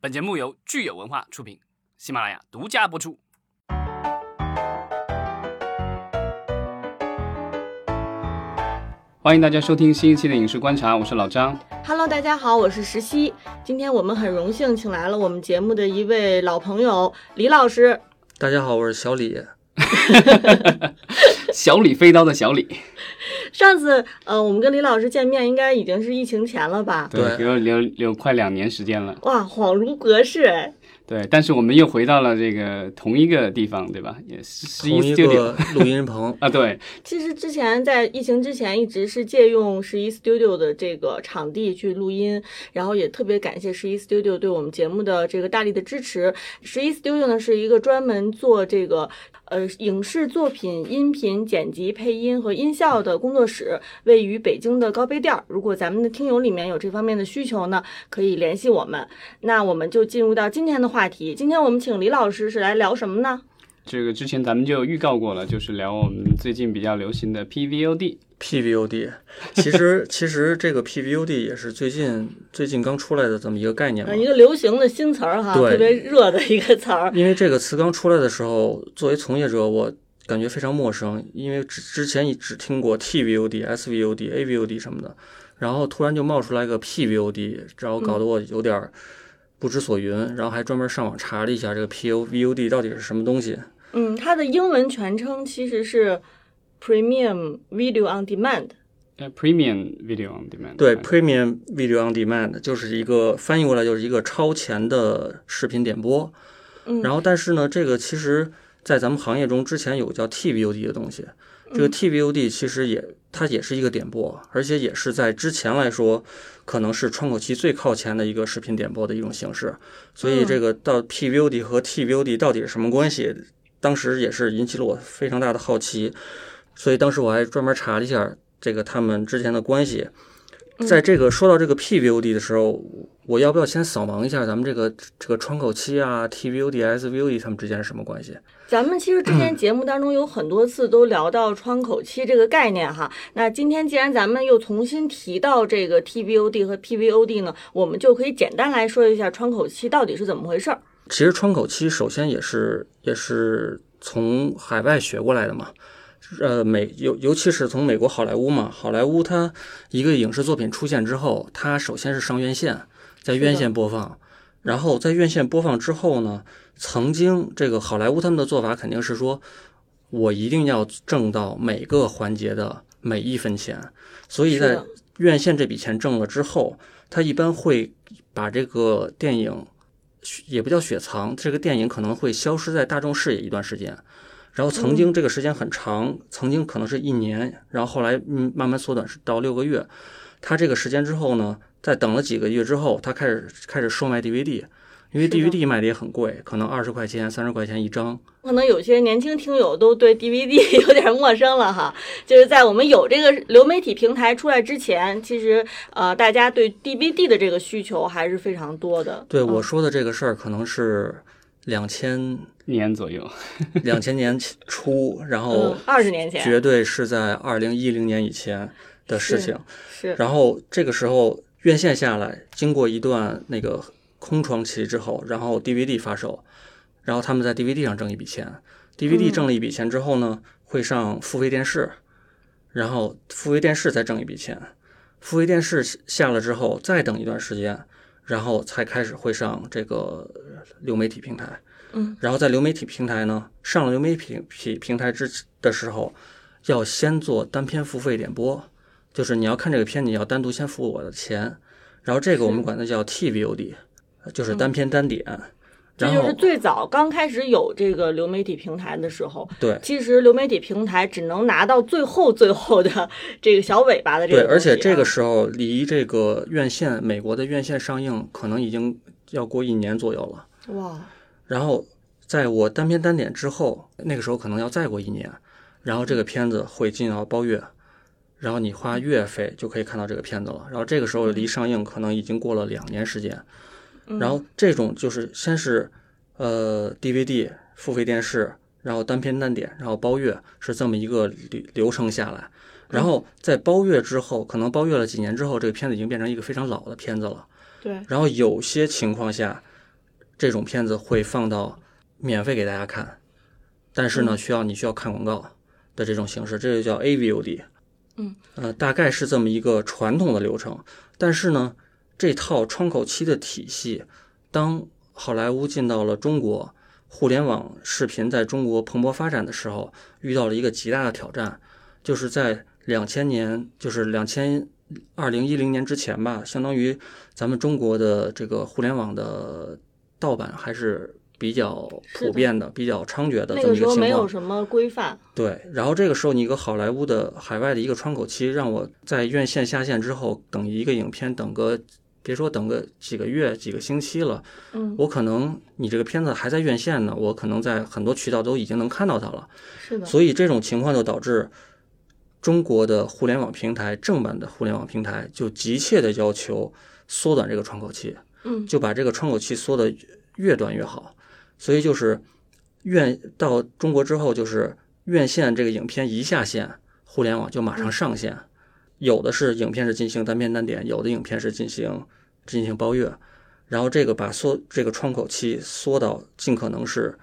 本节目由聚友文化出品，喜马拉雅独家播出。欢迎大家收听新一期的《影视观察》，我是老张。Hello，大家好，我是石溪。今天我们很荣幸请来了我们节目的一位老朋友李老师。大家好，我是小李。小李飞刀的小李，上次呃，我们跟李老师见面应该已经是疫情前了吧？对有有有快两年时间了。哇，恍如隔世哎。对，但是我们又回到了这个同一个地方，对吧？也是十一 studio 个录音棚 啊，对，其实之前在疫情之前一直是借用十一 Studio 的这个场地去录音，然后也特别感谢十一 Studio 对我们节目的这个大力的支持。十一 Studio 呢是一个专门做这个呃影视作品音频剪辑、配音和音效的工作室，位于北京的高碑店儿。如果咱们的听友里面有这方面的需求呢，可以联系我们。那我们就进入到今天的话题。今天我们请李老师是来聊什么呢？这个之前咱们就预告过了，就是聊我们最近比较流行的 PVOD。PVOD。其实 其实这个 PVOD 也是最近最近刚出来的这么一个概念。一个流行的新词儿哈，特别热的一个词儿。因为这个词刚出来的时候，作为从业者，我感觉非常陌生，因为之之前只听过 TVOD、SVOD、AVOD 什么的，然后突然就冒出来一个 PVOD，然后搞得我有点儿不知所云，然后还专门上网查了一下这个 PVOD 到底是什么东西。嗯，它的英文全称其实是 Premium Video on Demand。呃，Premium Video on Demand。对，Premium Video on Demand 就是一个翻译过来就是一个超前的视频点播。嗯然后，但是呢，这个其实在咱们行业中之前有叫 T V U D 的东西。这嗯个 TVOD 其实也它也是一个点播，而且也是在之前来说可能是窗口期最靠前的一个视频点播的一种形式。所以这个到 PVOD 和 TVOD 到底是什么关系？当时也是引起了我非常大的好奇，所以当时我还专门查了一下这个他们之前的关系。在这个说到这个 PVOD 的时候，我要不要先扫盲一下咱们这个这个窗口期啊、TVOD、SVOD 他们之间是什么关系？咱们其实之前节目当中有很多次都聊到窗口期这个概念哈。那今天既然咱们又重新提到这个 TVOD 和 PVOD 呢，我们就可以简单来说一下窗口期到底是怎么回事儿。其实窗口期首先也是也是从海外学过来的嘛，呃美尤尤其是从美国好莱坞嘛，好莱坞它一个影视作品出现之后，它首先是上院线，在院线播放，然后在院线播放之后呢，曾经这个好莱坞他们的做法肯定是说，我一定要挣到每个环节的每一分钱，所以在院线这笔钱挣了之后，他一般会把这个电影也不叫雪藏，这个电影可能会消失在大众视野一段时间。然后曾经这个时间很长，曾经可能是一年，然后后来嗯慢慢缩短是到六个月。他这个时间之后呢，在等了几个月之后，他开始开始售卖 DVD，因为 DVD 卖的也很贵，可能二十块钱、三十块钱一张。可能有些年轻听友都对 DVD 有点陌生了哈，就是在我们有这个流媒体平台出来之前，其实呃大家对 DVD 的这个需求还是非常多的。对嗯我说的这个事儿，可能是两千年左右，两千年 初，然后嗯，二十年前绝对是在二零一零年以前的事是情。是然后这个时候院线下来，经过一段那个空窗期之后，然后 DVD 发售，然后他们在 DVD 上挣一笔钱。DVD 嗯挣了一笔钱之后呢，会上付费电视，然后付费电视再挣一笔钱。付费电视下了之后，再等一段时间，然后才开始会上这个流媒体平台。嗯，然后在流媒体平台呢，上了流媒体平平台之的时候，要先做单片付费点播，就是你要看这个片，你要单独先付我的钱，然后这个我们管它叫 TVOD，就是单片单点。然后这就是最早刚开始有这个流媒体平台的时候，对其实流媒体平台只能拿到最后最后的 这个小尾巴的这个对。而且这个时候离这个院线美国的院线上映可能已经要过一年左右了。哇，然后在我单片单点之后，那个时候可能要再过一年，然后这个片子会进到包月，然后你花月费就可以看到这个片子了。然后这个时候离上映可能已经过了两年时间。然后这种就是先是呃 DVD 付费电视，然后单片单点，然后包月是这么一个流流程下来。然后在包月之后，可能包月了几年之后，这个片子已经变成一个非常老的片子了。对，然后有些情况下，这种片子会放到免费给大家看，但是呢，需要你需要看广告的这种形式，这就叫 AVOD。嗯，呃，大概是这么一个传统的流程。但是呢，这套窗口期的体系，当好莱坞进到了中国，互联网视频在中国蓬勃发展的时候，遇到了一个极大的挑战，就是在两千年，就是两千二零一零年之前吧，相当于咱们中国的这个互联网的盗版还是比较普遍的、比较猖獗的那这么一个时候没有。什么规范，对，然后这个时候你一个好莱坞的海外的一个窗口期，让我在院线下线之后等一个影片等个，别说等个几个月、几个星期了，嗯，我可能你这个片子还在院线呢，我可能在很多渠道都已经能看到它了。是的，所以这种情况就导致中国的互联网平台正版的互联网平台就急切的要求缩短这个窗口期，嗯就把这个窗口期缩得越短越好。所以就是院到中国之后，就是院线这个影片一下线，互联网就马上上线。有的是影片是进行单片单点，有的影片是进行进行包月，然后这个把缩这个窗口期缩到尽可能是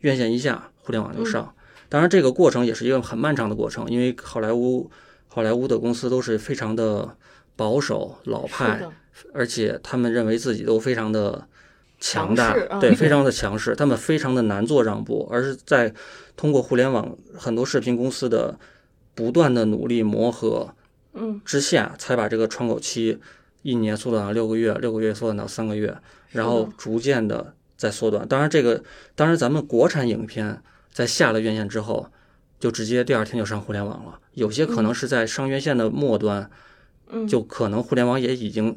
院线一下，互联网就上。当然，这个过程也是一个很漫长的过程，因为好莱坞好莱坞的公司都是非常的保守老派，而且他们认为自己都非常的强大对，非常的强势，他们非常的难做让步，而是在通过互联网很多视频公司的不断的努力磨合嗯，之下，才把这个窗口期一年缩短到六个月，六个月缩短到三个月，然后逐渐的在缩短。当然，这个当然咱们国产影片在下了院线之后，就直接第二天就上互联网了，有些可能是在上院线的末端。嗯，就可能互联网也已经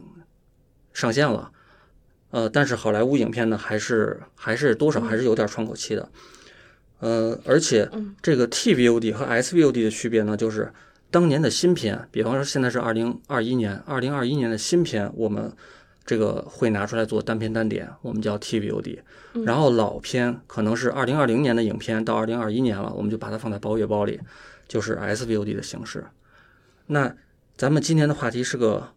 上线了，呃，但是好莱坞影片呢，还是还是多少还是有点窗口期的，呃，而且嗯。这个 TVOD 和 SVOD 的区别呢，就是当年的新片，比方说现在是二零二一年，二零二一年的新片，我们这个会拿出来做单片单点，我们叫 TVOD，然后老片可能是二零二零年的影片到二零二一年了，我们就把它放在包月包里，就是 SVOD 的形式。那咱们今天的话题是个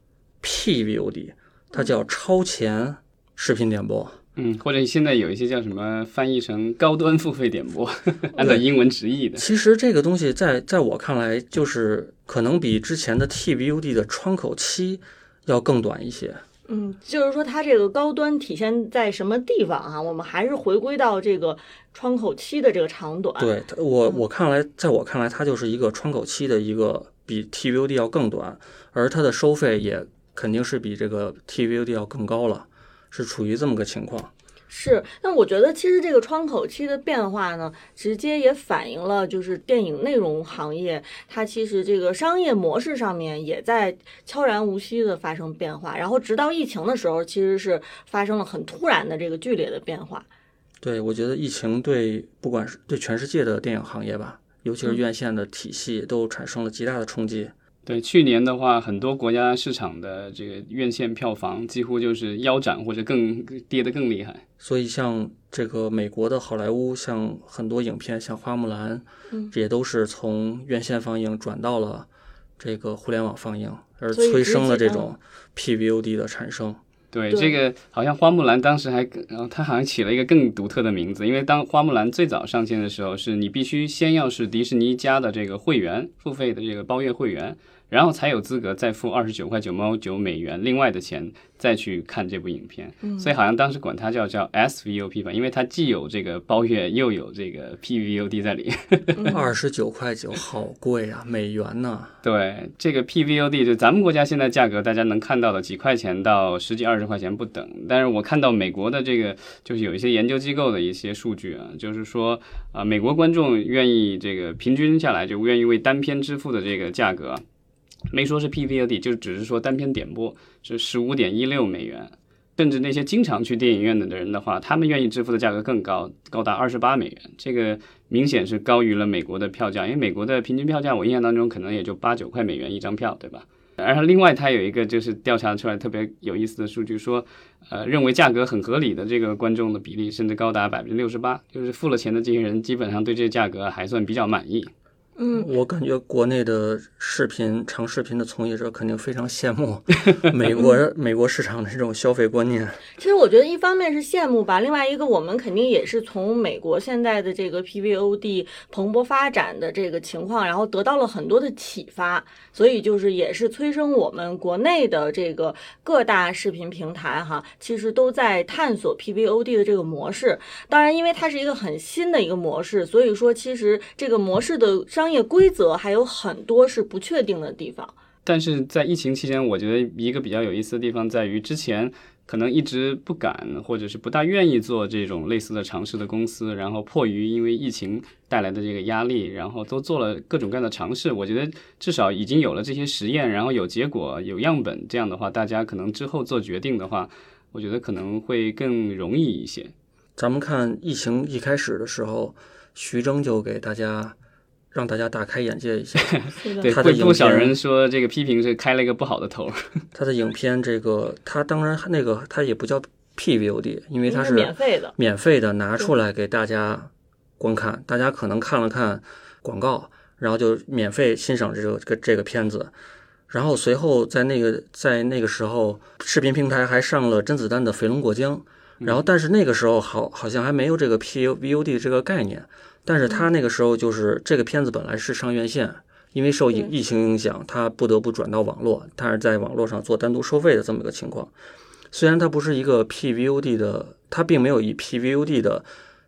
PVOD，它叫超前视频点播。嗯，或者现在有一些叫什么翻译成高端付费点播，按照英文直译的。其实这个东西在在我看来，就是可能比之前的 TVUD 的窗口期要更短一些。嗯，就是说它这个高端体现在什么地方啊？我们还是回归到这个窗口期的这个长短。，对我我看来，在我看来，它就是一个窗口期的一个比 TVUD 要更短，而它的收费也肯定是比这个 TVUD 要更高了，是处于这么个情况。是。那我觉得其实这个窗口期的变化呢，直接也反映了就是电影内容行业它其实这个商业模式上面也在悄然无息的发生变化。然后直到疫情的时候，其实是发生了很突然的这个剧烈的变化。对，我觉得疫情对不管是对全世界的电影行业吧，尤其是院线的体系，都产生了极大的冲击。对，去年的话，很多国家市场的这个院线票房几乎就是腰斩或者更跌得更厉害。所以像这个美国的好莱坞，像很多影片，像《花木兰》，嗯这也都是从院线放映转到了这个互联网放映，而催生了这种 PVOD 的产生。对，这个好像花木兰当时还更，然后它好像起了一个更独特的名字，因为当花木兰最早上线的时候，是你必须先要是迪士尼家的这个会员，付费的这个包月会员，然后才有资格再付二十九块九毛九美元另外的钱再去看这部影片。所以好像当时管它叫叫 SVOP 吧，因为它既有这个包月，又有这个 PVOD 在里。二十九块九，好贵啊，美元呢？对，这个 PVOD 就咱们国家现在价格，大家能看到的几块钱到十几二十块钱不等。但是我看到美国的这个，就是有一些研究机构的一些数据啊，就是说啊、美国观众愿意这个平均下来就愿意为单片支付的这个价格啊，没说是 PVOD，就只是说单片点播是十五点一六美元。甚至那些经常去电影院的人的话，他们愿意支付的价格更高，高达二十八美元。这个明显是高于了美国的票价，因为美国的平均票价我印象当中可能也就八九块美元一张票，对吧？然后另外它有一个就是调查出来特别有意思的数据，说，呃，认为价格很合理的这个观众的比例甚至高达百分之六十八，就是付了钱的这些人基本上对这个价格还算比较满意。嗯，我感觉国内的视频长视频的从业者肯定非常羡慕 美国美国市场的这种消费观念。其实我觉得一方面是羡慕吧，另外一个我们肯定也是从美国现在的这个 PVOD 蓬勃发展的这个情况，然后得到了很多的启发，所以就是也是催生我们国内的这个各大视频平台哈，其实都在探索 PVOD 的这个模式。当然，因为它是一个很新的一个模式，所以说其实这个模式的商业规则还有很多是不确定的地方。但是在疫情期间，我觉得一个比较有意思的地方在于，之前可能一直不敢或者是不大愿意做这种类似的尝试的公司，然后迫于因为疫情带来的这个压力，然后都做了各种各样的尝试。我觉得至少已经有了这些实验，然后有结果、有样本，这样的话，大家可能之后做决定的话，我觉得可能会更容易一些。咱们看疫情一开始的时候，徐峥就给大家让大家大开眼界一下。对，他的不少人说这个批评是开了一个不好的头。他的影片这个，他当然那个他也不叫 PVOD，因为它是是免费的。免费的拿出来给大家观看，大家可能看了看广告，然后就免费欣赏这个这个这个片子。然后随后在那个在那个时候，视频平台还上了甄子丹的《肥龙过江》，然后但是那个时候好好像还没有这个 PVOD 这个概念，但是他那个时候就是这个片子本来是上院线，因为受疫疫情影响，他不得不转到网络，他是在网络上做单独收费的这么个情况。虽然它不是一个 PVOD 的，它并没有以 PVOD 的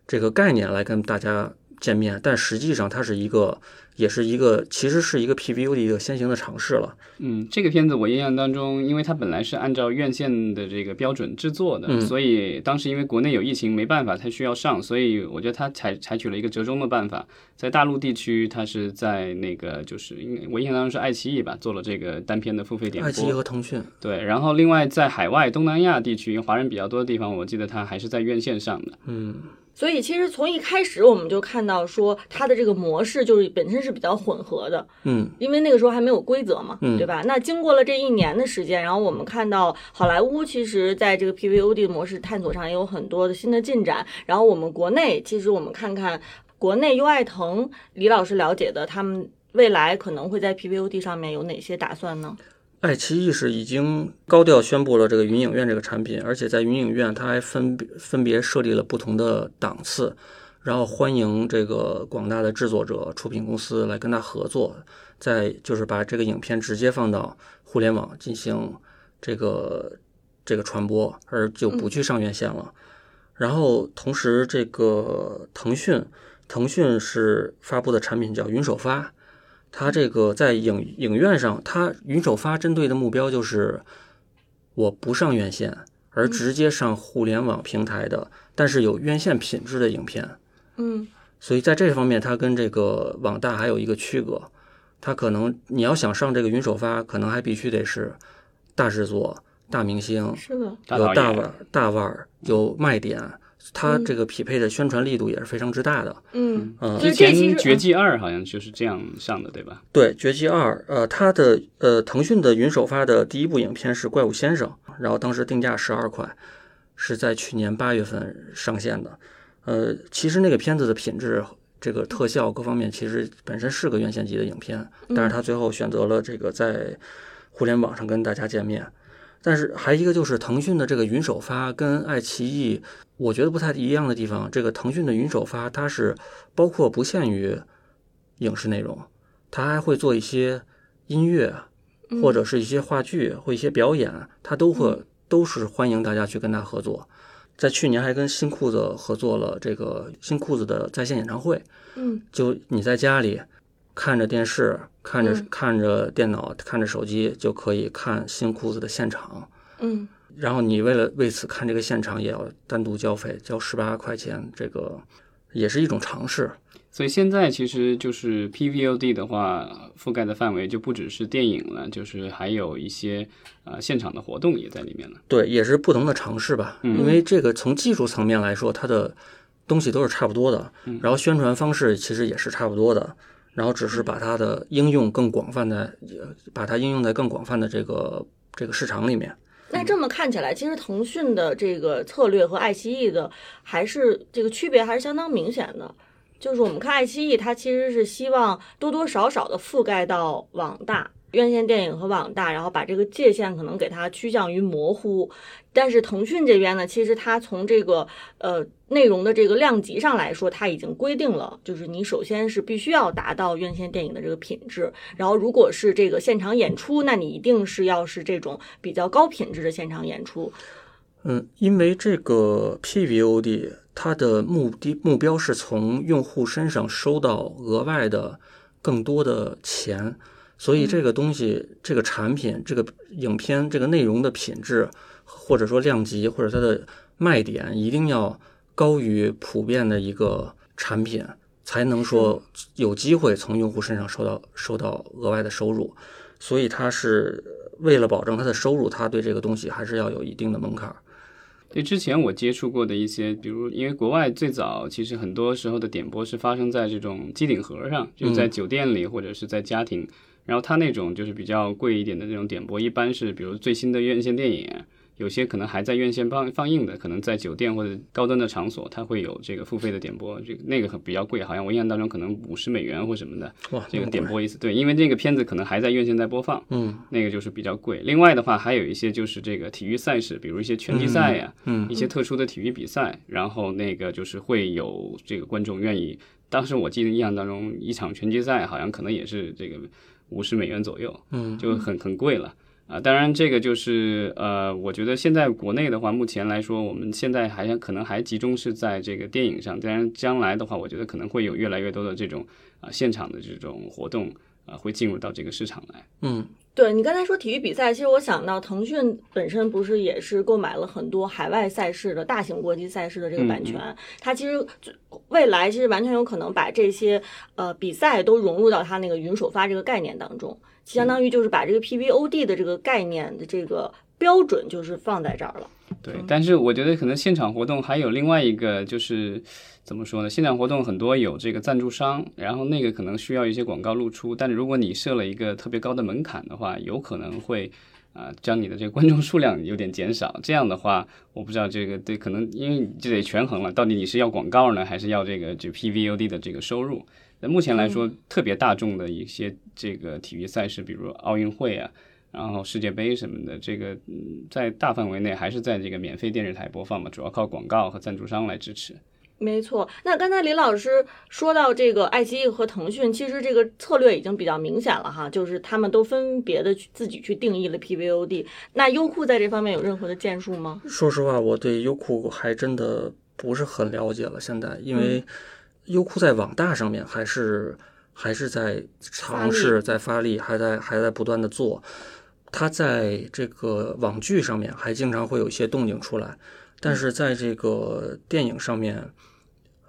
这个概念来跟大家见面，但实际上它是一个，也是一个，其实是一个 PVU 的一个先行的尝试了。嗯，这个片子我印象当中，因为它本来是按照院线的这个标准制作的，嗯所以当时因为国内有疫情没办法，它需要上，所以我觉得它采采取了一个折中的办法，在大陆地区，它是在那个就是我印象当中是爱奇艺吧做了这个单片的付费点爱奇艺，和腾讯，对，然后另外在海外东南亚地区，华人比较多的地方，我记得它还是在院线上的。嗯，所以其实从一开始我们就看到说它的这个模式就是本身是比较混合的，嗯，因为那个时候还没有规则嘛，嗯对吧？那经过了这一年的时间，然后我们看到好莱坞其实在这个 PVOD 模式探索上也有很多的新的进展，然后我们国内其实我们看看国内优爱腾李老师了解的，他们未来可能会在 PVOD 上面有哪些打算呢？爱奇艺是已经高调宣布了这个云影院这个产品，而且在云影院它还分别分别设立了不同的档次，然后欢迎这个广大的制作者、出品公司来跟它合作，再就是把这个影片直接放到互联网进行这个这个传播，而就不去上院线了。然后同时，这个腾讯腾讯是发布的产品叫云首发，它这个在影影院上，它云首发针对的目标就是我不上院线，而直接上互联网平台的，但是有院线品质的影片。嗯。所以在这方面，它跟这个网大还有一个区隔，它可能你要想上这个云首发，可能还必须得是大制作、大明星，是的，有大腕儿、大腕儿，有卖点，它嗯这个匹配的宣传力度也是非常之大的。嗯，呃之前《绝技二》好像就是这样上的，对吧？对，《绝技二》呃，它的呃，腾讯的云首发的第一部影片是《怪物先生》，然后当时定价十二块，是在去年八月份上线的。呃，其实那个片子的品质、这个特效各方面，其实本身是个院线级的影片，但是它最后选择了这个在互联网上跟大家见面。但是还一个就是腾讯的这个云首发跟爱奇艺，我觉得不太一样的地方，这个腾讯的云首发它是包括不限于影视内容，它还会做一些音乐或者是一些话剧或一些表演，它都会都是欢迎大家去跟他合作。在去年还跟新裤子合作了这个新裤子的在线演唱会，嗯就你在家里看着电视、看着嗯看着电脑、看着手机，就可以看新裤子的现场。嗯然后你为了为此看这个现场，也要单独交费，交十八块钱，这个也是一种尝试。所以现在其实就是 PVOD 的话，覆盖的范围就不只是电影了，就是还有一些呃现场的活动也在里面了。对，也是不同的尝试吧。嗯因为这个从技术层面来说，它的东西都是差不多的，然后宣传方式其实也是差不多的，然后只是把它的应用更广泛的，呃把它应用在更广泛的这个这个市场里面。那这么看起来，其实腾讯的这个策略和爱奇艺的还是这个区别还是相当明显的。就是我们看爱奇艺，它其实是希望多多少少的覆盖到网大。院线电影和网大，然后把这个界限可能给它趋向于模糊。但是腾讯这边呢，其实它从这个呃内容的这个量级上来说，它已经规定了，就是你首先是必须要达到院线电影的这个品质，然后如果是这个现场演出，那你一定是要是这种比较高品质的现场演出。嗯，因为这个 PVOD 它的目的目标是从用户身上收到额外的更多的钱。所以这个东西，这个产品，这个影片，这个内容的品质，或者说量级，或者它的卖点，一定要高于普遍的一个产品，才能说有机会从用户身上收到收到额外的收入。所以它是为了保证它的收入，它对这个东西还是要有一定的门槛。对，之前我接触过的一些，比如因为国外最早其实很多时候的点播是发生在这种机顶盒上，就在酒店里或者是在家庭。然后它那种就是比较贵一点的那种点播，一般是比如最新的院线电影，有些可能还在院线放放映的，可能在酒店或者高端的场所，它会有这个付费的点播，这个那个很比较贵，好像我印象当中可能五十美元或什么的，哇，这个点播一次，对，因为这个片子可能还在院线在播放，嗯，那个就是比较贵。另外的话，还有一些就是这个体育赛事，比如一些拳击赛呀，嗯，一些特殊的体育比赛，然后那个就是会有这个观众愿意，当时我记得印象当中一场拳击赛好像可能也是这个。五十美元左右，嗯，就很很贵了啊。当然，这个就是呃，我觉得现在国内的话，目前来说，我们现在还可能还集中是在这个电影上。当然，将来的话，我觉得可能会有越来越多的这种啊现场的这种活动啊，会进入到这个市场来。嗯，对你刚才说体育比赛，其实我想到腾讯本身不是也是购买了很多海外赛事的大型国际赛事的这个版权，它其实未来其实完全有可能把这些呃比赛都融入到它那个云首发这个概念当中，相当于就是把这个 PVOD 的这个概念的这个标准就是放在这儿了。对，但是我觉得可能现场活动还有另外一个就是怎么说呢？现场活动很多有这个赞助商，然后那个可能需要一些广告露出，但是如果你设了一个特别高的门槛的话，有可能会啊将你的这个观众数量有点减少。这样的话，我不知道这个对可能因为就得权衡了，到底你是要广告呢，还是要这个就 PVOD 的这个收入？那目前来说，特别大众的一些这个体育赛事，比如奥运会啊。然后世界杯什么的，这个嗯，在大范围内还是在这个免费电视台播放嘛，主要靠广告和赞助商来支持。没错，那刚才李老师说到这个爱奇艺和腾讯，其实这个策略已经比较明显了哈，就是他们都分别的去自己去定义了 PVOD。那优酷在这方面有任何的建树吗？说实话，我对优酷还真的不是很了解了。现在，因为优酷在网大上面还是还是在尝试在发力，还在还在不断的做。它在这个网剧上面还经常会有一些动静出来，但是在这个电影上面，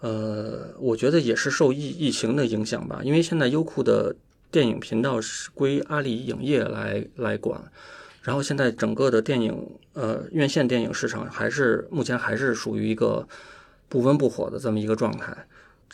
呃，我觉得也是受疫疫情的影响吧，因为现在优酷的电影频道是归阿里影业来来管，然后现在整个的电影呃院线电影市场还是目前还是属于一个不温不火的这么一个状态。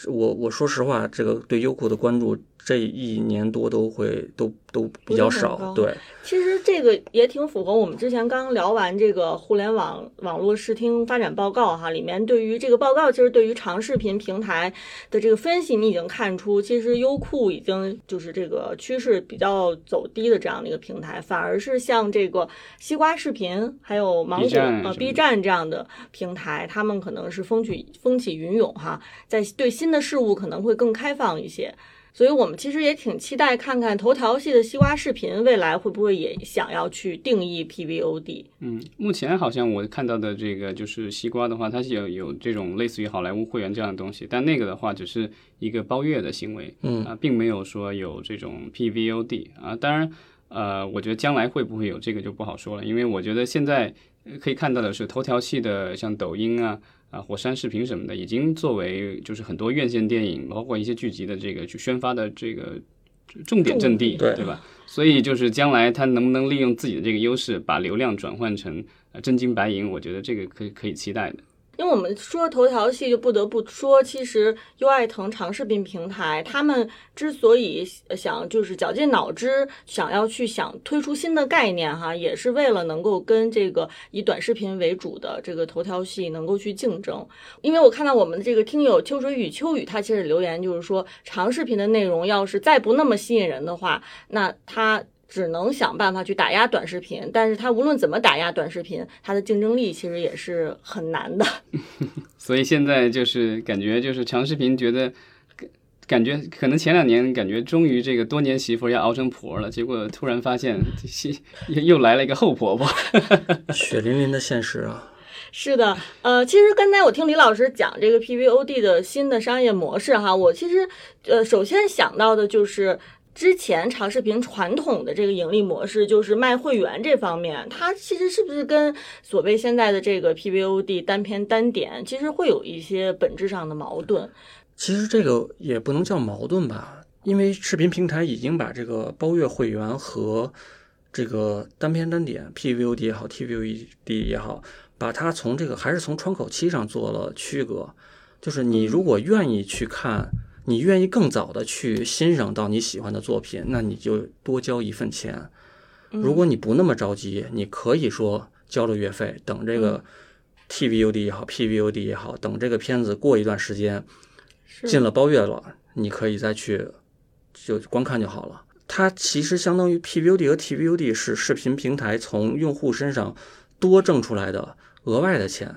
我我说实话，这个对优酷的关注这一年多都会都都比较少。对，其实这个也挺符合我们之前刚聊完这个互联网网络视听发展报告哈，里面对于这个报告，其实对于长视频平台的这个分析，你已经看出，其实优酷已经就是这个趋势比较走低的这样的一个平台，反而是像这个西瓜视频还有芒果呃 B 站这样的平台，他们可能是风起风起云涌哈，在对新的事物可能会更开放一些。所以我们其实也挺期待看看头条系的西瓜视频未来会不会也想要去定义 PVOD。嗯，目前好像我看到的这个就是西瓜的话，它是有有这种类似于好莱坞会员这样的东西，但那个的话只是一个包月的行为，嗯啊，并没有说有这种 PVOD 啊。当然，呃，我觉得将来会不会有这个就不好说了，因为我觉得现在可以看到的是头条系的像抖音啊。啊，火山视频什么的，已经作为就是很多院线电影，包括一些剧集的这个去宣发的这个重点阵地，对吧？所以就是将来它能不能利用自己的这个优势，把流量转换成呃真金白银，我觉得这个可以可以期待的。因为我们说头条系，就不得不说，其实优爱腾长视频平台，他们之所以想就是绞尽脑汁想要去想推出新的概念哈，也是为了能够跟这个以短视频为主的这个头条系能够去竞争。因为我看到我们的这个听友秋水与秋雨，他其实留言就是说，长视频的内容要是再不那么吸引人的话，那他。只能想办法去打压短视频，但是它无论怎么打压短视频，它的竞争力其实也是很难的。所以现在就是感觉就是长视频觉得感觉可能前两年感觉终于这个多年媳妇要熬成婆了，结果突然发现又又来了一个后婆婆，血淋淋的现实啊！是的，呃，其实刚才我听李老师讲这个 PVOD 的新的商业模式哈，我其实呃首先想到的就是。之前长视频传统的这个盈利模式就是卖会员这方面，它其实是不是跟所谓现在的这个 PVOD 单片单点，其实会有一些本质上的矛盾？其实这个也不能叫矛盾吧，因为视频平台已经把这个包月会员和这个单片单点 PVOD 也好，TVOD 也好，把它从这个还是从窗口期上做了区隔，就是你如果愿意去看。你愿意更早的去欣赏到你喜欢的作品，那你就多交一份钱。如果你不那么着急，你可以说交了月费，等这个 T V U D 也好 P V U D 也好，等这个片子过一段时间进了包月了，你可以再去就观看就好了。它其实相当于 PVOD 和 TVOD 是视频平台从用户身上多挣出来的额外的钱。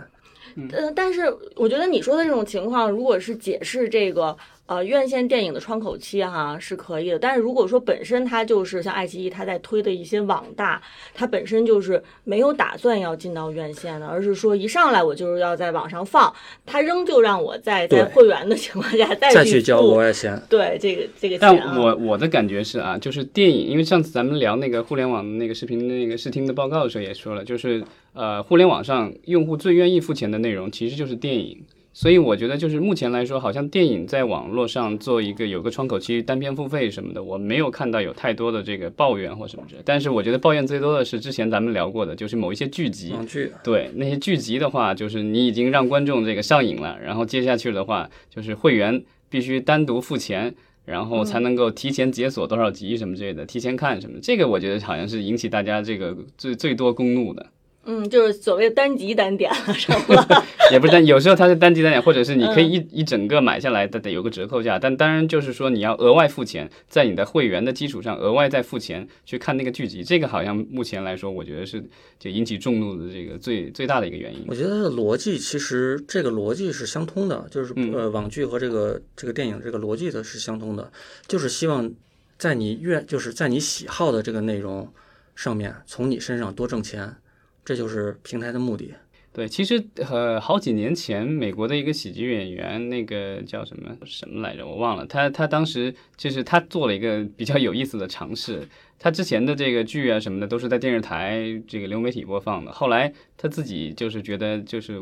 嗯，但是我觉得你说的这种情况，如果是解释这个。呃，院线电影的窗口期哈是可以的，但是如果说本身它就是像爱奇艺它在推的一些网大，它本身就是没有打算要进到院线的，而是说一上来我就是要在网上放，它仍旧让我在在会员的情况下再去交额外钱。对这个这个。但我我的感觉是啊，就是电影，因为上次咱们聊那个互联网那个视频那个视听的报告的时候也说了，就是呃，互联网上用户最愿意付钱的内容其实就是电影。所以我觉得，就是目前来说，好像电影在网络上做一个有个窗口期单片付费什么的，我没有看到有太多的这个抱怨或什么之类。但是我觉得抱怨最多的是之前咱们聊过的，就是某一些剧集，对那些剧集的话，就是你已经让观众这个上瘾了，然后接下去的话，就是会员必须单独付钱，然后才能够提前解锁多少集什么之类的，提前看什么。这个我觉得好像是引起大家这个最最多公怒的。嗯，就是所谓的单集单点了，是吧？也不是单，有时候它是单集单点，或者是你可以一一整个买下来，得得有个折扣价。但当然就是说你要额外付钱，在你的会员的基础上额外再付钱去看那个剧集，这个好像目前来说，我觉得是就引起众怒的这个最最大的一个原因。我觉得它的逻辑其实这个逻辑是相通的，就是呃网剧和这个这个电影这个逻辑的是相通的，就是希望在你愿就是在你喜好的这个内容上面从你身上多挣钱。这就是平台的目的。对，其实呃，好几年前，美国的一个喜剧演员，那个叫什么什么来着，我忘了。他他当时就是他做了一个比较有意思的尝试。他之前的这个剧啊什么的都是在电视台这个流媒体播放的，后来他自己就是觉得就是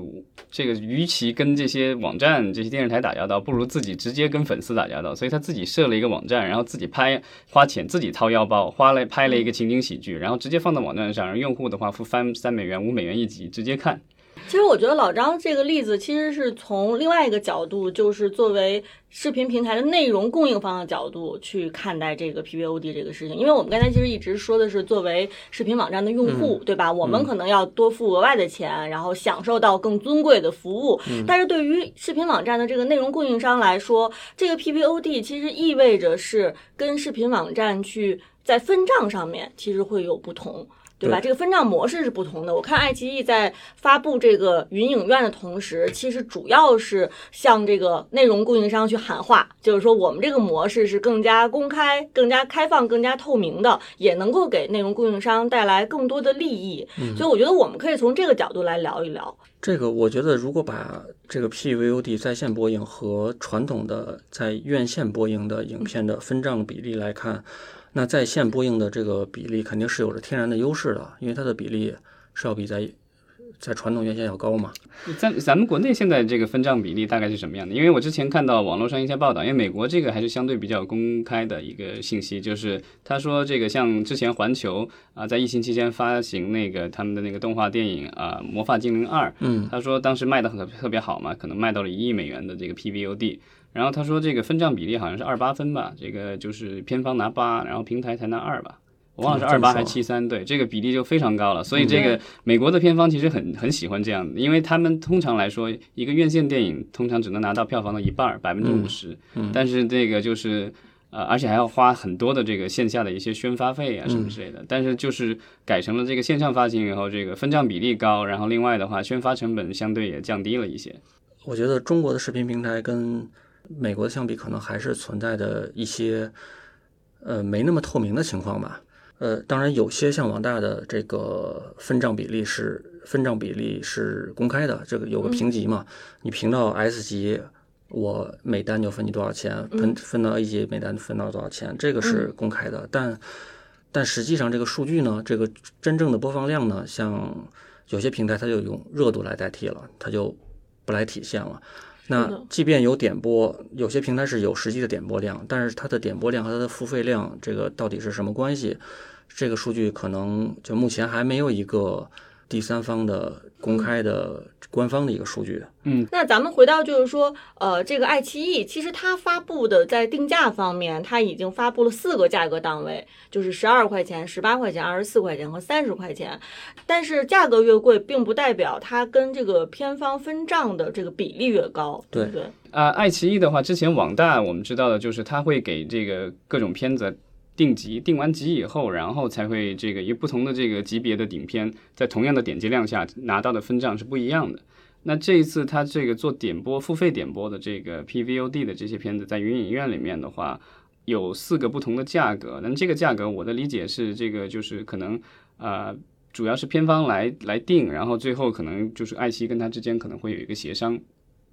这个与其跟这些网站、这些电视台打交道，不如自己直接跟粉丝打交道，所以他自己设了一个网站，然后自己拍，花钱自己掏腰包，花了拍了一个情景喜剧，然后直接放到网站上，让用户的话付三三美元、五美元一集直接看。其实我觉得老张这个例子其实是从另外一个角度，就是作为视频平台的内容供应方的角度去看待这个 PVOD 这个事情。因为我们刚才其实一直说的是作为视频网站的用户，对吧？我们可能要多付额外的钱，然后享受到更尊贵的服务。但是对于视频网站的这个内容供应商来说，这个 PVOD 其实意味着是跟视频网站去在分账上面其实会有不同。对吧？这个分账模式是不同的。我看爱奇艺在发布这个云影院的同时，其实主要是向这个内容供应商去喊话，就是说我们这个模式是更加公开、更加开放、更加透明的，也能够给内容供应商带来更多的利益。所以我觉得我们可以从这个角度来聊一聊。这个我觉得，如果把这个 PVOD 在线播映和传统的在院线播映的影片的分账比例来看。那在线播映的这个比例肯定是有着天然的优势的，因为它的比例是要比在在传统院线要高嘛。在咱们国内现在这个分账比例大概是什么样的？因为我之前看到网络上一些报道，因为美国这个还是相对比较公开的一个信息，就是他说这个像之前环球啊、在疫情期间发行那个他们的那个动画电影啊、魔法精灵二》，嗯，他说当时卖的很特别好嘛，可能卖到了一亿美元的这个 PVOD。然后他说这个分账比例好像是二八分吧，这个就是片方拿八，然后平台才拿二吧。我忘了是二八还是七三，对，这个比例就非常高了。所以这个美国的片方其实很很喜欢这样的，因为他们通常来说，一个院线电影通常只能拿到票房的一半儿，百分之五十。但是这个就是呃，而且还要花很多的这个线下的一些宣发费啊什么之类的。但是就是改成了这个线上发行以后，这个分账比例高，然后另外的话，宣发成本相对也降低了一些。我觉得中国的视频平台跟美国的相比，可能还是存在的一些呃没那么透明的情况吧。呃，当然有些像网大的这个分账比例是分账比例是公开的，这个有个评级嘛，你评到 S 级，我每单就分你多少钱，分分到 A 级每单分到多少钱，这个是公开的。但但实际上这个数据呢，这个真正的播放量呢，像有些平台它就用热度来代替了，它就不来体现了。那即便有点播，有些平台是有实际的点播量，但是它的点播量和它的付费量，这个到底是什么关系？这个数据可能就目前还没有一个第三方的公开的官方的一个数据。嗯那咱们回到就是说，呃，这个爱奇艺其实它发布的在定价方面，它已经发布了四个价格档位，就是十二块钱、十八块钱、二十四块钱和三十块钱。但是价格越贵，并不代表它跟这个片方分账的这个比例越高，对不对？啊、爱奇艺的话，之前网大我们知道的就是它会给这个各种片子定级，定完级以后，然后才会这个以不同的这个级别的顶片，在同样的点击量下拿到的分账是不一样的。那这一次他这个做点播、付费点播的这个 PVOD 的这些片子，在云影院里面的话，有四个不同的价格。那么这个价格，我的理解是，这个就是可能呃，主要是片方来来定，然后最后可能就是爱奇艺跟他之间可能会有一个协商，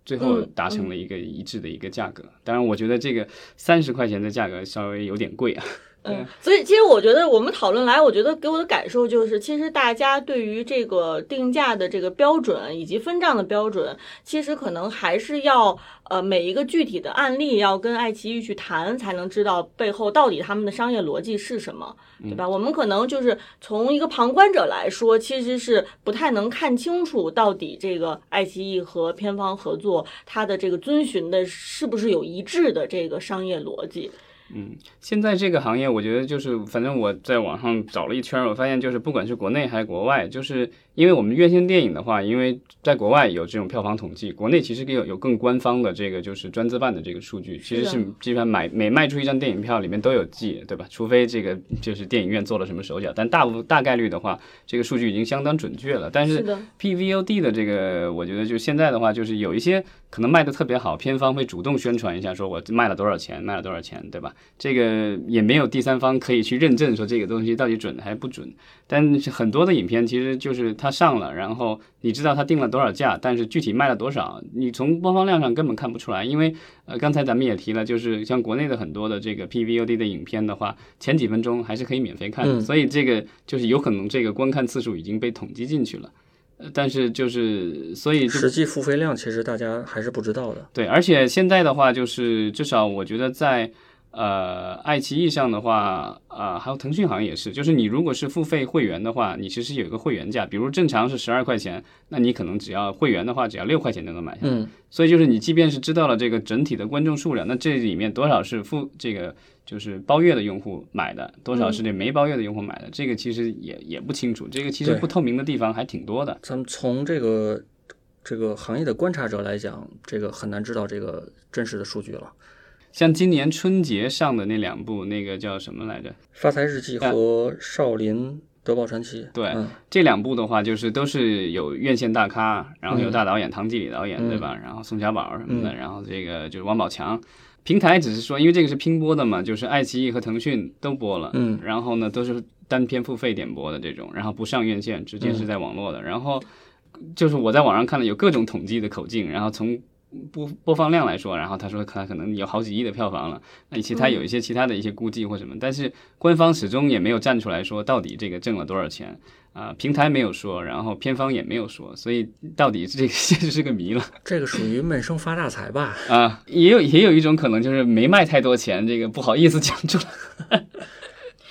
最后嗯达成了一个一致的一个价格。当然，我觉得这个三十块钱的价格稍微有点贵啊。嗯，所以其实我觉得我们讨论来，我觉得给我的感受就是，其实大家对于这个定价的这个标准以及分账的标准，其实可能还是要呃每一个具体的案例要跟爱奇艺去谈，才能知道背后到底他们的商业逻辑是什么，对吧？我们可能就是从一个旁观者来说，其实是不太能看清楚到底这个爱奇艺和片方合作，它的这个遵循的是不是有一致的这个商业逻辑。嗯。现在这个行业，我觉得就是，反正我在网上找了一圈，我发现就是，不管是国内还是国外，就是因为我们院线电影的话，因为在国外有这种票房统计，国内其实有有更官方的这个就是专资办的这个数据，其实是基本上买每卖出一张电影票里面都有记，对吧？除非这个就是电影院做了什么手脚，但大部大概率的话，这个数据已经相当准确了。但是 PVOD 的这个，我觉得就现在的话，就是有一些可能卖的特别好，片方会主动宣传一下，说我卖了多少钱，卖了多少钱，对吧？这个也没有第三方可以去认证说这个东西到底准还是不准。但是很多的影片其实就是它上了，然后你知道它定了多少价，但是具体卖了多少，你从播放量上根本看不出来。因为呃，刚才咱们也提了，就是像国内的很多的这个 PVOD 的影片的话，前几分钟还是可以免费看的，嗯所以这个就是有可能这个观看次数已经被统计进去了。呃但是就是所以实际付费量其实大家还是不知道的。对，而且现在的话，就是至少我觉得在呃爱奇艺上的话，啊、还有腾讯好像也是，就是你如果是付费会员的话，你其实有一个会员价，比如正常是十二块钱，那你可能只要会员的话，只要六块钱就能买下来。嗯，所以就是你即便是知道了这个整体的观众数量，那这里面多少是付这个就是包月的用户买的，多少是这没包月的用户买的，这个其实也也不清楚，这个其实不透明的地方还挺多的。咱们从这个这个行业的观察者来讲，这个很难知道这个真实的数据了。像今年春节上的那两部，那个叫什么来着？《发财日记》和《少林德宝传奇》对嗯这两部的话，就是都是有院线大咖，然后有大导演唐季礼导演，对吧？然后宋小宝什么的，然后这个就是王宝强。平台只是说，因为这个是拼播的嘛，就是爱奇艺和腾讯都播了，嗯，然后呢都是单片付费点播的这种，然后不上院线，直接是在网络的。然后就是我在网上看了有各种统计的口径，然后从播播放量来说，然后他说他可能有好几亿的票房了，那其他有一些其他的一些估计或什么，但是官方始终也没有站出来说到底这个挣了多少钱啊、平台没有说，然后片方也没有说，所以到底这个 现在是个谜了这个属于闷声发大财吧？啊、也有也有一种可能就是没卖太多钱，这个不好意思讲出来。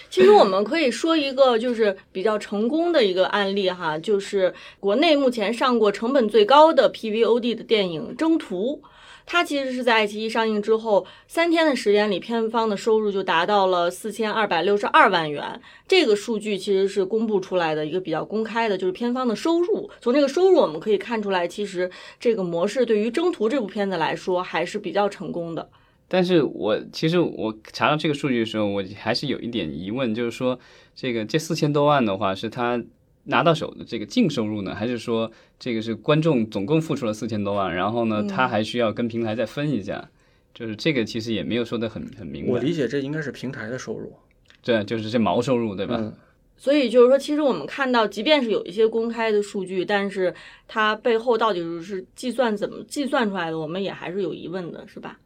其实我们可以说一个就是比较成功的一个案例哈，就是国内目前上过成本最高的 PVOD 的电影《征途》。它其实是在爱奇艺上映之后三天的时间里，片方的收入就达到了四千二百六十二万元。这个数据其实是公布出来的一个比较公开的，就是片方的收入。从这个收入我们可以看出来，其实这个模式对于《征途》这部片子来说还是比较成功的。但是我其实我查到这个数据的时候，我还是有一点疑问，就是说这个这四千多万的话，是他拿到手的这个净收入呢，还是说这个是观众总共付出了四千多万，然后呢，他还需要跟平台再分一下？就是这个其实也没有说的很很明白。我理解这应该是平台的收入，对，就是这毛收入，对吧？嗯，所以就是说，其实我们看到，即便是有一些公开的数据，但是它背后到底是计算怎么计算出来的，我们也还是有疑问的，是吧？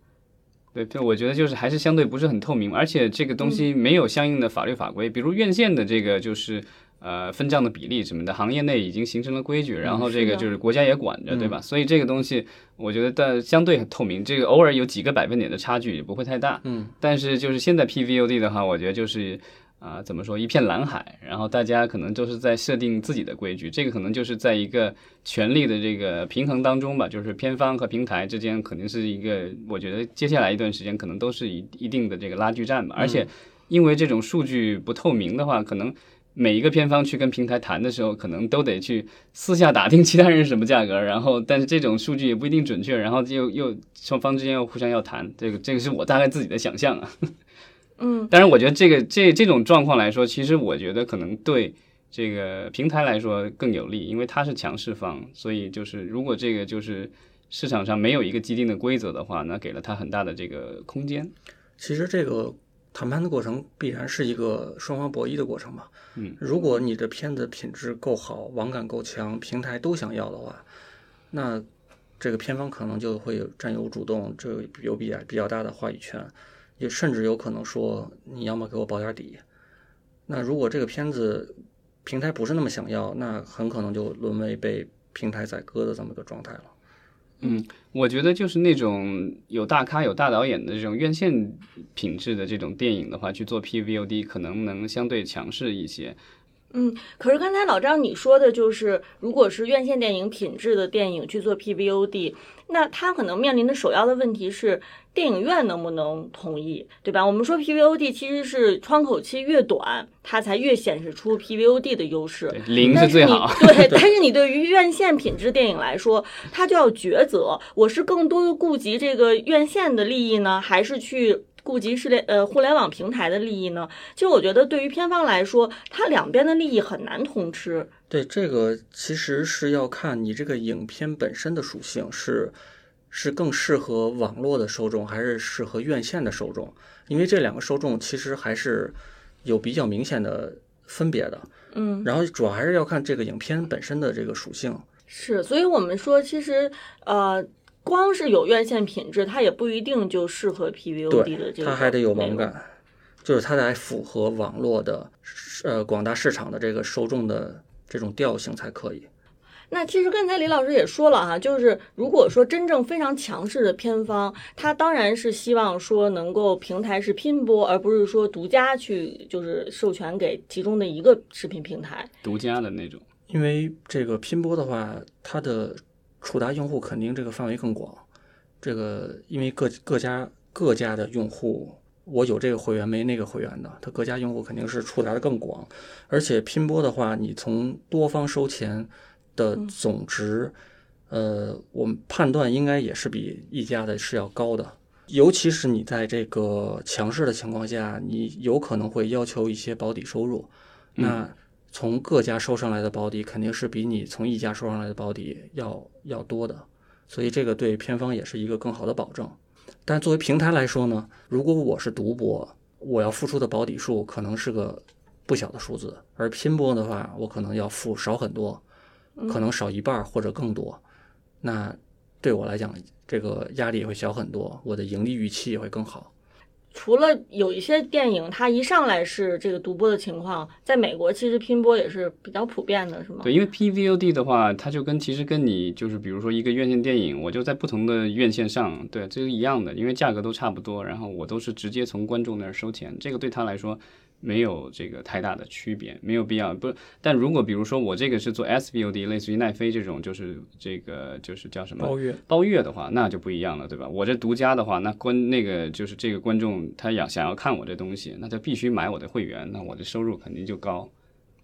对，对，我觉得就是还是相对不是很透明，而且这个东西没有相应的法律法规，比如院线的这个就是呃分账的比例什么的，行业内已经形成了规矩，然后这个就是国家也管着，对吧？所以这个东西我觉得但相对很透明，这个偶尔有几个百分点的差距也不会太大，嗯，但是就是现在 PVOD 的话，我觉得就是。啊、怎么说？一片蓝海，然后大家可能都是在设定自己的规矩，这个可能就是在一个权力的这个平衡当中吧，就是片方和平台之间肯定是一个，我觉得接下来一段时间可能都是一一定的这个拉锯战吧。而且因为这种数据不透明的话，可能每一个片方去跟平台谈的时候，可能都得去私下打听其他人什么价格，然后但是这种数据也不一定准确，然后又又双方之间又互相要谈，这个这个是我大概自己的想象啊。嗯，但是，我觉得这个这这种状况来说，其实我觉得可能对这个平台来说更有利，因为它是强势方，所以就是如果这个就是市场上没有一个既定的规则的话，那给了它很大的这个空间。其实这个谈判的过程必然是一个双方博弈的过程嘛。嗯，如果你的片子品质够好，网感够强，平台都想要的话，那这个片方可能就会占有主动，这有比较比较大的话语权，也甚至有可能说你要么给我保点底。那如果这个片子平台不是那么想要，那很可能就沦为被平台宰割的这么个状态了。嗯我觉得就是那种有大咖、有大导演的这种院线品质的这种电影的话，去做 PVOD 可能能相对强势一些。嗯，可是刚才老张你说的就是，如果是院线电影品质的电影去做 PVOD，那它可能面临的首要的问题是电影院能不能同意，对吧？我们说 PVOD 其实是窗口期越短，它才越显示出 PVOD 的优势。对，零但是最好。对，但是你对于院线品质电影来说，它就要抉择，我是更多的顾及这个院线的利益呢，还是去顾及是联呃互联网平台的利益呢？其实我觉得对于片方来说，它两边的利益很难通吃。对，这个其实是要看你这个影片本身的属性是是更适合网络的受众，还是适合院线的受众？因为这两个受众其实还是有比较明显的分别的。嗯，然后主要还是要看这个影片本身的这个属性。是，所以我们说，其实呃，光是有院线品质，它也不一定就适合 PVOD 的这，个。它还得有网。感，就是它得符合网络的呃广大市场的这个受众的这种调性才可以。那其实刚才李老师也说了哈，就是如果说真正非常强势的片方，他当然是希望说能够平台是拼播，而不是说独家去就是授权给其中的一个视频平台。独家的那种。因为这个拼播的话，它的触达用户肯定这个范围更广。这个因为各各家各家的用户，我有这个会员没那个会员的，他各家用户肯定是触达的更广。而且拼播的话，你从多方收钱的总值，呃，我们判断应该也是比一家的是要高的。尤其是你在这个强势的情况下，你有可能会要求一些保底收入。那从各家收上来的保底肯定是比你从一家收上来的保底要要多的，所以这个对片方也是一个更好的保证。但作为平台来说呢，如果我是独播，我要付出的保底数可能是个不小的数字，而拼播的话，我可能要付少很多，可能少一半或者更多。那对我来讲，这个压力也会小很多，我的盈利预期也会更好。除了有一些电影，它一上来是这个独播的情况，在美国其实拼播也是比较普遍的，是吗？对，因为 PVOD 的话，它就跟其实跟你就是比如说一个院线电影，我就在不同的院线上，对，这是一样的，因为价格都差不多，然后我都是直接从观众那儿收钱，这个对他来说。没有这个太大的区别，没有必要不。但如果比如说我这个是做 SVOD，类似于奈飞这种，就是这个就是叫什么包月包月的话，那就不一样了，对吧？我这独家的话，那观那个就是这个观众他要想要看我这东西，那他必须买我的会员，那我的收入肯定就高。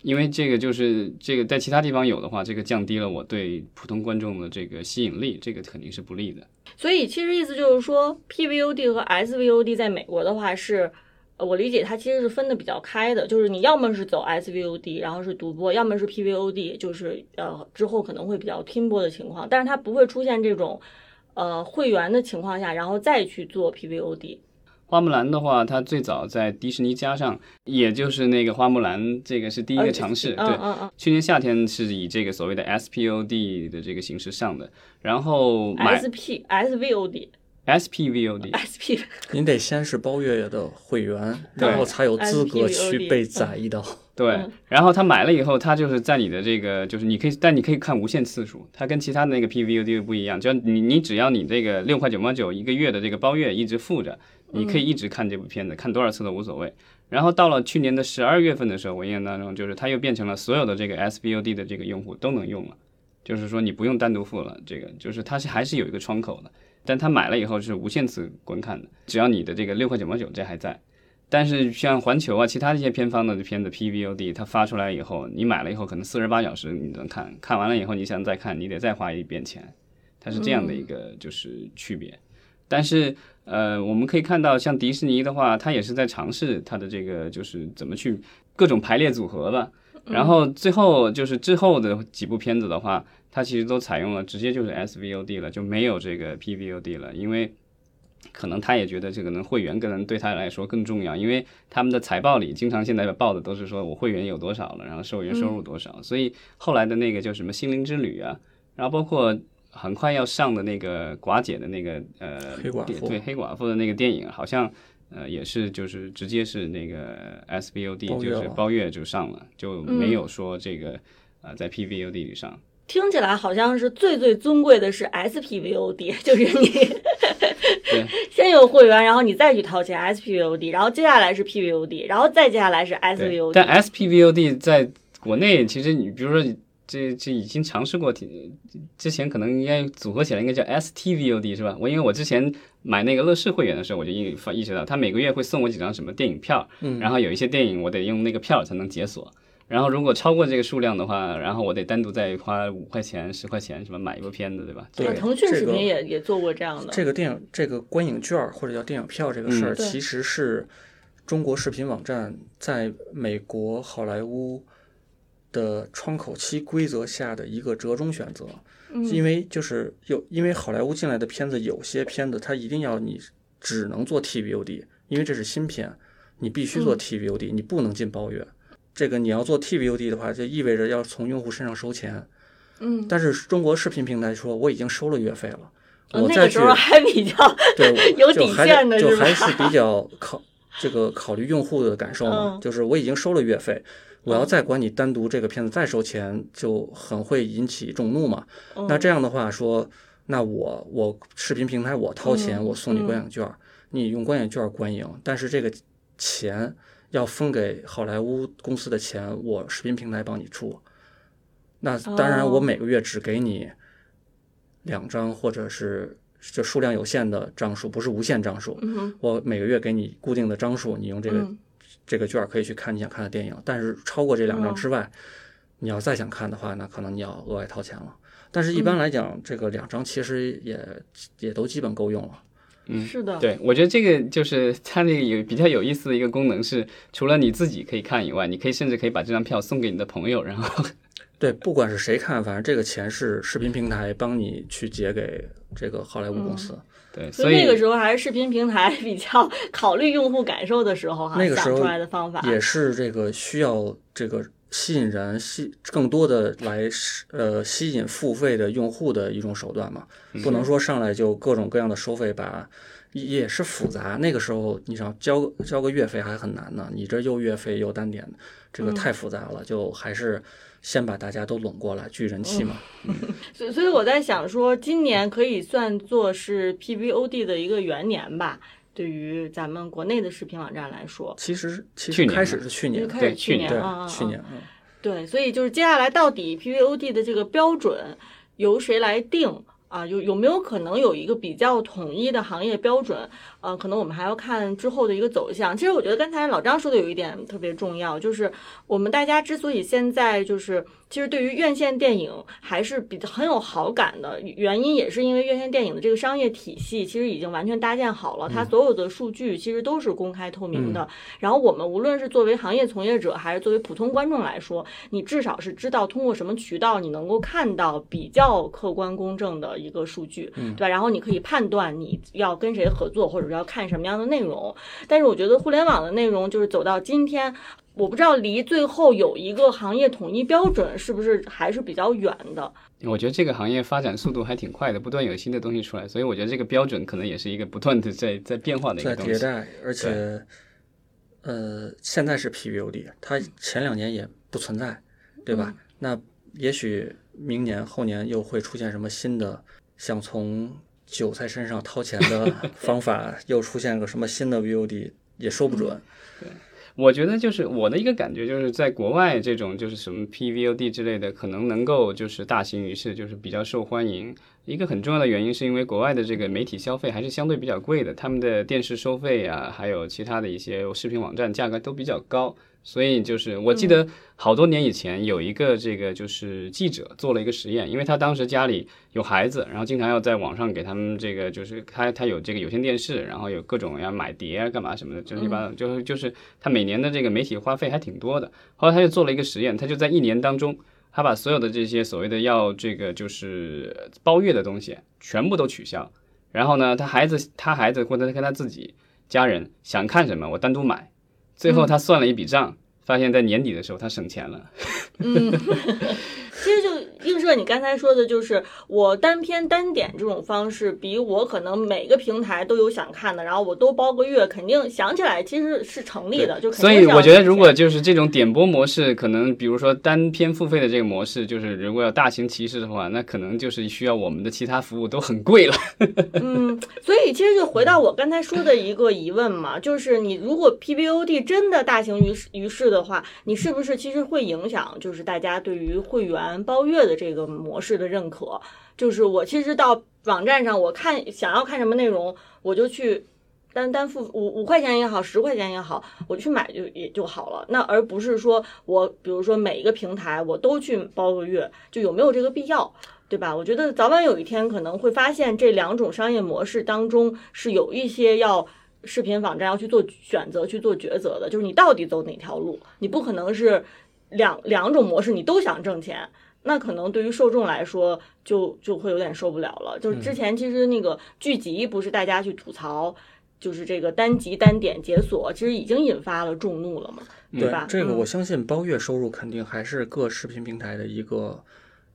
因为这个就是这个在其他地方有的话，这个降低了我对普通观众的这个吸引力，这个肯定是不利的。所以其实意思就是说，PVOD 和 SVOD 在美国的话是。呃，我理解它其实是分的比较开的，就是你要么是走 SVOD，然后是独播，要么是 PVOD，就是呃之后可能会比较拼播的情况，但是它不会出现这种呃会员的情况下，然后再去做 PVOD。花木兰的话，它最早在迪士尼加上，也就是那个花木兰，这个是第一个尝试。对，去年夏天是以这个所谓的 SPOD 的这个形式上的，然后 SP SVOD。S P V O D，S P，您得先是包月的会员，然后才有资格去被宰一刀。对，然后他买了以后，他就是在你的这个，就是你可以，但你可以看无限次数。它跟其他的那个 P V O D 不一样，就你你只要你这个六块九毛九一个月的这个包月一直付着，你可以一直看这部片子，看多少次都无所谓。然后到了去年的十二月份的时候，我印象当中就是它又变成了所有的这个 S V O D 的这个用户都能用了，就是说你不用单独付了，这个就是它是还是有一个窗口的。但他买了以后是无限次观看的，只要你的这个六块九毛九这还在。但是像环球啊，其他一些片方的片子 PVOD，它发出来以后，你买了以后可能四十八小时你能看，看完了以后你想再看，你得再花一遍钱。它是这样的一个就是区别。但是呃，我们可以看到像迪士尼的话，它也是在尝试它的这个就是怎么去各种排列组合吧。然后最后就是之后的几部片子的话。它其实都采用了直接就是 SVOD 了，就没有这个 PVOD 了，因为可能他也觉得这个能会员可能对他来说更重要，因为他们的财报里经常现在报的都是说我会员有多少了，然后会员收入多少，所以后来的那个叫什么心灵之旅啊，然后包括很快要上的那个寡姐的那个呃黑寡妇对黑寡妇的那个电影，好像呃也是就是直接是那个 SVOD 就是包月就上了，就没有说这个呃在 PVOD 里上。听起来好像是最最尊贵的是 SPVOD，就是你 先有会员，然后你再去掏钱 SPVOD，然后接下来是 PVOD，然后再接下来是 SVOD。但 SPVOD 在国内其实你比如说这这已经尝试过，之前可能应该组合起来应该叫 STVOD 是吧？我因为我之前买那个乐视会员的时候，我就意意识到他每个月会送我几张什么电影票，然后有一些电影我得用那个票才能解锁。然后如果超过这个数量的话，然后我得单独再花五块钱、十块钱什么买一部片子，对吧？对，腾讯视频也也做过这样的。这个电影这个观影券或者叫电影票这个事儿，其实是中国视频网站在美国好莱坞的窗口期规则下的一个折中选择。因为就是有因为好莱坞进来的片子，有些片子它一定要你只能做 TVOD，因为这是新片，你必须做 TVOD，你不能进包月。这个你要做 TVOD 的话，就意味着要从用户身上收钱。嗯，但是中国视频平台说我已经收了月费了，我再去还比较对 有底线的，就还是比较考这个考虑用户的感受嘛。就是我已经收了月费，我要再管你单独这个片子再收钱，就很会引起众怒嘛。那这样的话说，那我我视频平台我掏钱，我送你观影券，你用观影券观影，但是这个钱。要分给好莱坞公司的钱，我视频平台帮你出。那当然，我每个月只给你两张，或者是就数量有限的张数，不是无限张数。我每个月给你固定的张数，你用这个这个券可以去看你想看的电影。但是超过这两张之外，你要再想看的话，那可能你要额外掏钱了。但是一般来讲，这个两张其实也也都基本够用了。嗯，是的，对，我觉得这个就是它那个有比较有意思的一个功能是，除了你自己可以看以外，你可以甚至可以把这张票送给你的朋友，然后，对，不管是谁看，反正这个钱是视频平台帮你去结给这个好莱坞公司。对，所以那个时候还是视频平台比较 考虑用户感受的时候哈，那个时候出来的方法。也是这个需要这个吸引人吸更多的来呃吸引付费的用户的一种手段嘛，不能说上来就各种各样的收费把。也是复杂，那个时候你想交交个月费还很难呢，你这又月费又单点，这个太复杂了，就还是先把大家都拢过来聚人气嘛。所所以我在想说，今年可以算作是 PVOD 的一个元年吧，对于咱们国内的视频网站来说。其实其实开始是去年，开始去年啊，去年对，所以就是接下来到底 PVOD 的这个标准由谁来定？啊，有有没有可能有一个比较统一的行业标准？呃，可能我们还要看之后的一个走向。其实我觉得刚才老张说的有一点特别重要，就是我们大家之所以现在就是。其实对于院线电影还是比很有好感的，原因也是因为院线电影的这个商业体系其实已经完全搭建好了，它所有的数据其实都是公开透明的。然后我们无论是作为行业从业者，还是作为普通观众来说，你至少是知道通过什么渠道你能够看到比较客观公正的一个数据，对吧？然后你可以判断你要跟谁合作，或者是要看什么样的内容。但是我觉得互联网的内容就是走到今天。我不知道离最后有一个行业统一标准是不是还是比较远的。我觉得这个行业发展速度还挺快的，不断有新的东西出来，所以我觉得这个标准可能也是一个不断的在在变化的一个东西。在迭代，而且，呃，现在是 PVOD，它前两年也不存在，对吧？那也许明年后年又会出现什么新的，想从韭菜身上掏钱的方法，又出现个什么新的 VOD，也说不准。对。我觉得就是我的一个感觉，就是在国外这种就是什么 PVOD 之类的，可能能够就是大型于世，就是比较受欢迎。一个很重要的原因是因为国外的这个媒体消费还是相对比较贵的，他们的电视收费啊，还有其他的一些视频网站价格都比较高。所以就是我记得好多年以前有一个这个就是记者做了一个实验，因为他当时家里有孩子，然后经常要在网上给他们这个就是他他有这个有线电视，然后有各种要买碟啊干嘛什么的，就是一般就是就是他每年的这个媒体花费还挺多的。后来他就做了一个实验，他就在一年当中，他把所有的这些所谓的要这个就是包月的东西全部都取消，然后呢，他孩子他孩子或者他跟他自己家人想看什么，我单独买。最后他算了一笔账，发现在年底的时候他省钱了。嗯，其实就。映射你刚才说的，就是我单篇单点这种方式，比我可能每个平台都有想看的，然后我都包个月，肯定想起来其实是成立的。就所以我觉得，如果就是这种点播模式，可能比如说单篇付费的这个模式，就是如果要大行其事的话，那可能就是需要我们的其他服务都很贵了。嗯，所以其实就回到我刚才说的一个疑问嘛，就是你如果 PVOD 真的大行于于是的话，你是不是其实会影响就是大家对于会员包月的？这个模式的认可，就是我其实到网站上，我看想要看什么内容，我就去单单付五五块钱也好，十块钱也好，我去买就也就好了。那而不是说我比如说每一个平台我都去包个月，就有没有这个必要，对吧？我觉得早晚有一天可能会发现这两种商业模式当中是有一些要视频网站要去做选择、去做抉择的，就是你到底走哪条路？你不可能是两两种模式你都想挣钱。那可能对于受众来说，就就会有点受不了了。就是之前其实那个剧集不是大家去吐槽，就是这个单集单点解锁，其实已经引发了众怒了嘛，对吧？这个我相信包月收入肯定还是各视频平台的一个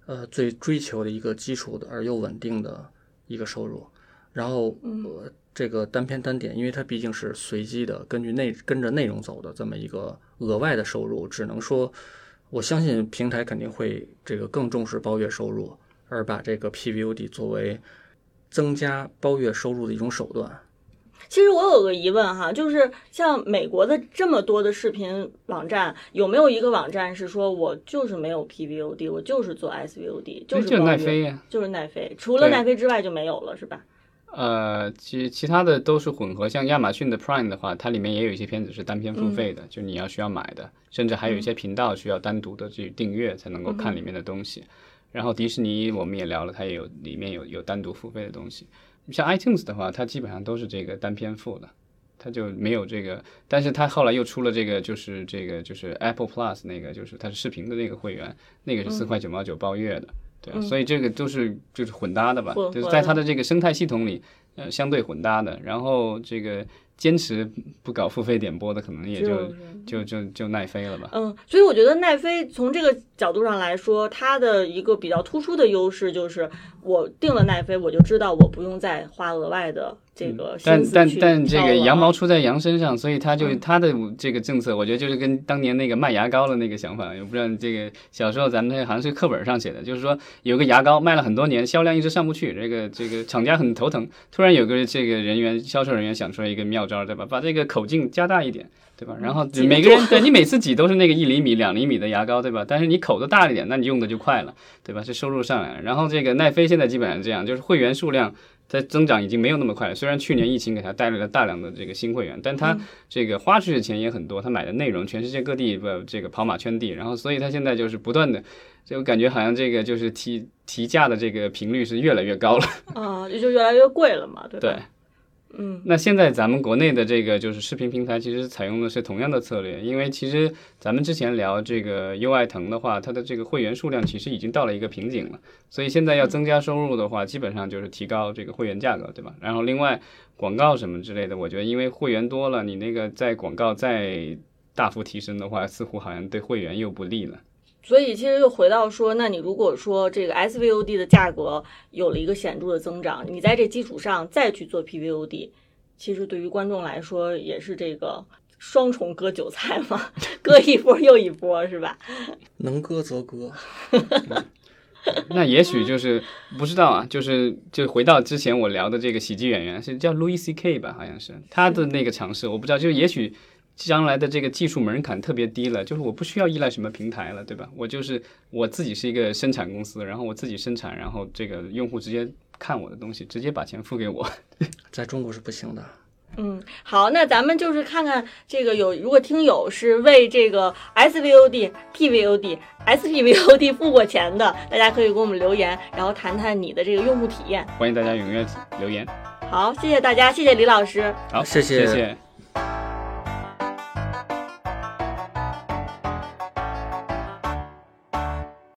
呃最追求的一个基础的而又稳定的一个收入。然后呃这个单篇单点，因为它毕竟是随机的，根据内跟着内容走的这么一个额外的收入，只能说。我相信平台肯定会这个更重视包月收入，而把这个 PVOD 作为增加包月收入的一种手段。其实我有个疑问哈，就是像美国的这么多的视频网站，有没有一个网站是说我就是没有 PVOD，我就是做 SVOD，就是奈飞呀，就是奈飞，除了奈飞之外就没有了，是吧？呃，其其他的都是混合，像亚马逊的 Prime 的话，它里面也有一些片子是单片付费的，就你要需要买的，甚至还有一些频道需要单独的去订阅才能够看里面的东西。然后迪士尼我们也聊了，它也有里面有有单独付费的东西。像 iTunes 的话，它基本上都是这个单片付的，它就没有这个。但是它后来又出了这个，就是这个就是 Apple Plus 那个，就是它是视频的那个会员，那个是四块九毛九包月的。对，所以这个都是就是混搭的吧，就是在它的这个生态系统里，呃，相对混搭的。然后这个坚持不搞付费点播的，可能也就就就就奈飞了吧。嗯，所以我觉得奈飞从这个角度上来说，它的一个比较突出的优势就是，我定了奈飞，我就知道我不用再花额外的这个但但但这个羊毛出在羊身上，所以他就嗯他的这个政策，我觉得就是跟当年那个卖牙膏的那个想法，我不知道这个小时候咱们那好像是课本上写的，就是说有个牙膏卖了很多年，销量一直上不去，这个这个厂家很头疼。突然有个这个人员销售人员想出来一个妙招，对吧？把这个口径加大一点。对吧？然后每个人对你每次挤都是那个一厘米、两厘米的牙膏，对吧？但是你口子大一点，那你用的就快了，对吧？这收入上来了。然后这个奈飞现在基本上这样，就是会员数量在增长已经没有那么快了。虽然去年疫情给它带来了大量的这个新会员，但它这个花出去的钱也很多，他买的内容全世界各地不这个跑马圈地，然后所以他现在就是不断的，就感觉好像这个就是提提价的这个频率是越来越高了。啊，也就越来越贵了嘛，对吧？对，嗯那现在咱们国内的这个就是视频平台，其实采用的是同样的策略，因为其实咱们之前聊这个优爱腾的话，它的这个会员数量其实已经到了一个瓶颈了，所以现在要增加收入的话，基本上就是提高这个会员价格，对吧？然后另外广告什么之类的，我觉得因为会员多了，你那个在广告再大幅提升的话，似乎好像对会员又不利了。所以其实又回到说，那你如果说这个 SVOD 的价格有了一个显著的增长，你在这基础上再去做 PVOD，其实对于观众来说也是这个双重割韭菜嘛，割一波又一波，是吧？能割则割。那也许就是不知道啊，就是就回到之前我聊的这个喜剧演员是叫 Louis C K 吧，好像是他的那个尝试，我不知道，就是也许将来的这个技术门槛特别低了，就是我不需要依赖什么平台了，对吧？我就是我自己是一个生产公司，然后我自己生产，然后这个用户直接看我的东西，直接把钱付给我。在中国是不行的。嗯，好，那咱们就是看看这个有，如果听友是为这个 SVOD、PVOD、SPVOD 付过钱的，大家可以给我们留言，然后谈谈你的这个用户体验。欢迎大家踊跃留言。好，谢谢大家，谢谢李老师。好，谢谢谢谢。